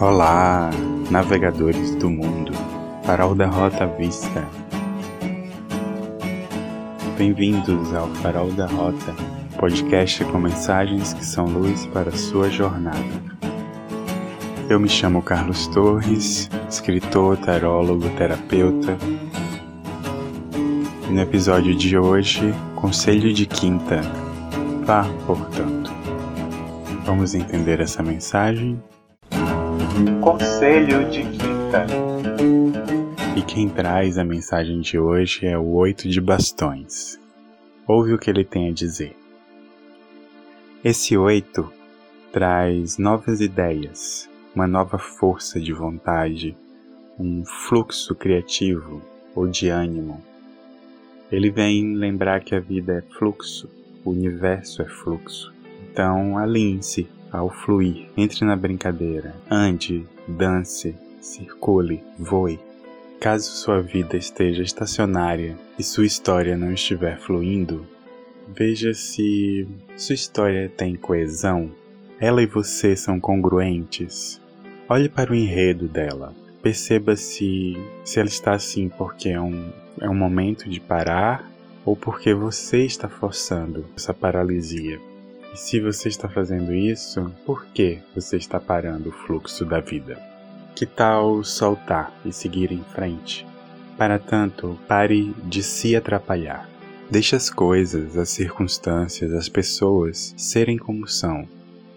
Olá, navegadores do mundo, farol da rota vista. Bem-vindos ao Farol da Rota, podcast com mensagens que são luz para a sua jornada. Eu me chamo Carlos Torres, escritor, tarólogo, terapeuta. E no episódio de hoje, Conselho de Quinta, vá, portanto. Vamos entender essa mensagem Conselho de Quinta. E quem traz a mensagem de hoje é o Oito de Bastões. Ouve o que ele tem a dizer. Esse oito traz novas ideias, uma nova força de vontade, um fluxo criativo ou de ânimo. Ele vem lembrar que a vida é fluxo, o universo é fluxo. Então alinhe-se ao fluir. Entre na brincadeira, ande, dance, circule, voe. Caso sua vida esteja estacionária e sua história não estiver fluindo, veja se sua história tem coesão. Ela e você são congruentes. Olhe para o enredo dela. Perceba se, se ela está assim porque é um, é um momento de parar ou porque você está forçando essa paralisia. Se você está fazendo isso, por que você está parando o fluxo da vida? Que tal soltar e seguir em frente? Para tanto, pare de se atrapalhar. Deixe as coisas, as circunstâncias, as pessoas serem como são.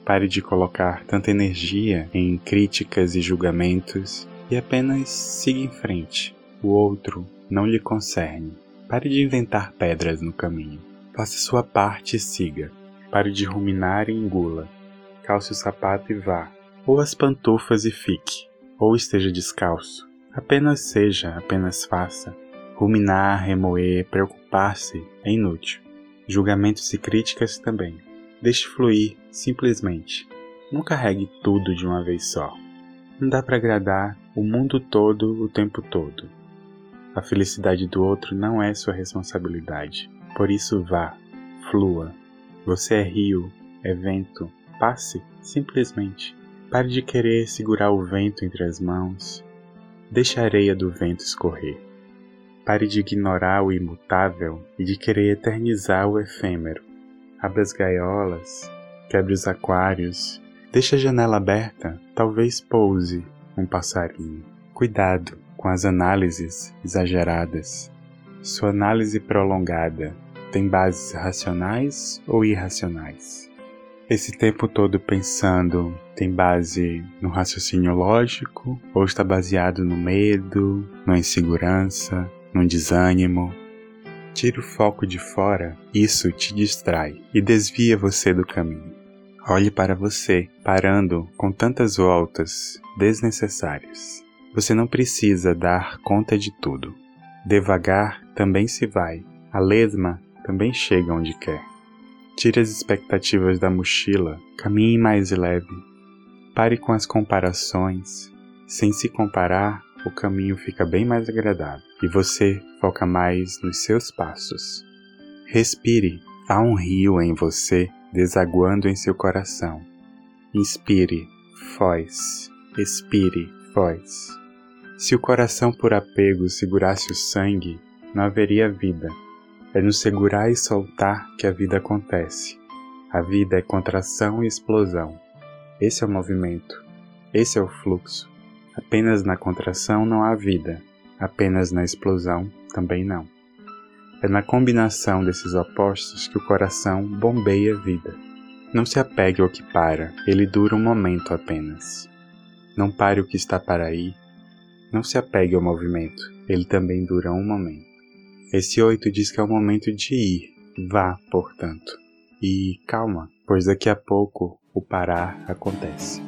Pare de colocar tanta energia em críticas e julgamentos e apenas siga em frente. O outro não lhe concerne. Pare de inventar pedras no caminho. Faça sua parte e siga. Pare de ruminar e engula. Calce o sapato e vá. Ou as pantufas e fique. Ou esteja descalço. Apenas seja, apenas faça. Ruminar, remoer, preocupar-se é inútil. Julgamentos e críticas também. Deixe fluir, simplesmente. Não carregue tudo de uma vez só. Não dá para agradar o mundo todo o tempo todo. A felicidade do outro não é sua responsabilidade. Por isso vá, flua, você é rio, é vento. Passe, simplesmente. Pare de querer segurar o vento entre as mãos. Deixe a areia do vento escorrer. Pare de ignorar o imutável e de querer eternizar o efêmero. Abra as gaiolas, quebre os aquários, deixe a janela aberta, talvez pouse um passarinho. Cuidado com as análises exageradas. Sua análise prolongada tem bases racionais ou irracionais? Esse tempo todo pensando tem base no raciocínio lógico ou está baseado no medo, na insegurança, no desânimo? Tire o foco de fora, isso te distrai e desvia você do caminho. Olhe para você, parando com tantas voltas desnecessárias. Você não precisa dar conta de tudo. Devagar também se vai. A lesma também chega onde quer. Tire as expectativas da mochila, caminhe mais leve. Pare com as comparações. Sem se comparar, o caminho fica bem mais agradável e você foca mais nos seus passos. Respire, há um rio em você desaguando em seu coração. Inspire, foz. Expire, foz. Se o coração por apego segurasse o sangue, não haveria vida é no segurar e soltar que a vida acontece. A vida é contração e explosão. Esse é o movimento. Esse é o fluxo. Apenas na contração não há vida. Apenas na explosão também não. É na combinação desses opostos que o coração bombeia a vida. Não se apegue ao que para, ele dura um momento apenas. Não pare o que está para aí. Não se apegue ao movimento, ele também dura um momento. Esse oito diz que é o momento de ir. Vá, portanto. E calma, pois daqui a pouco o parar acontece.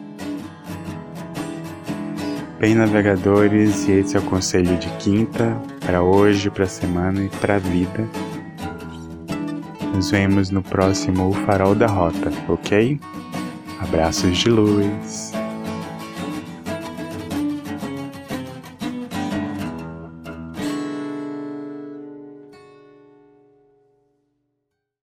Bem, navegadores, e esse é o conselho de quinta para hoje, para a semana e para a vida. Nos vemos no próximo Farol da Rota, ok? Abraços de luz.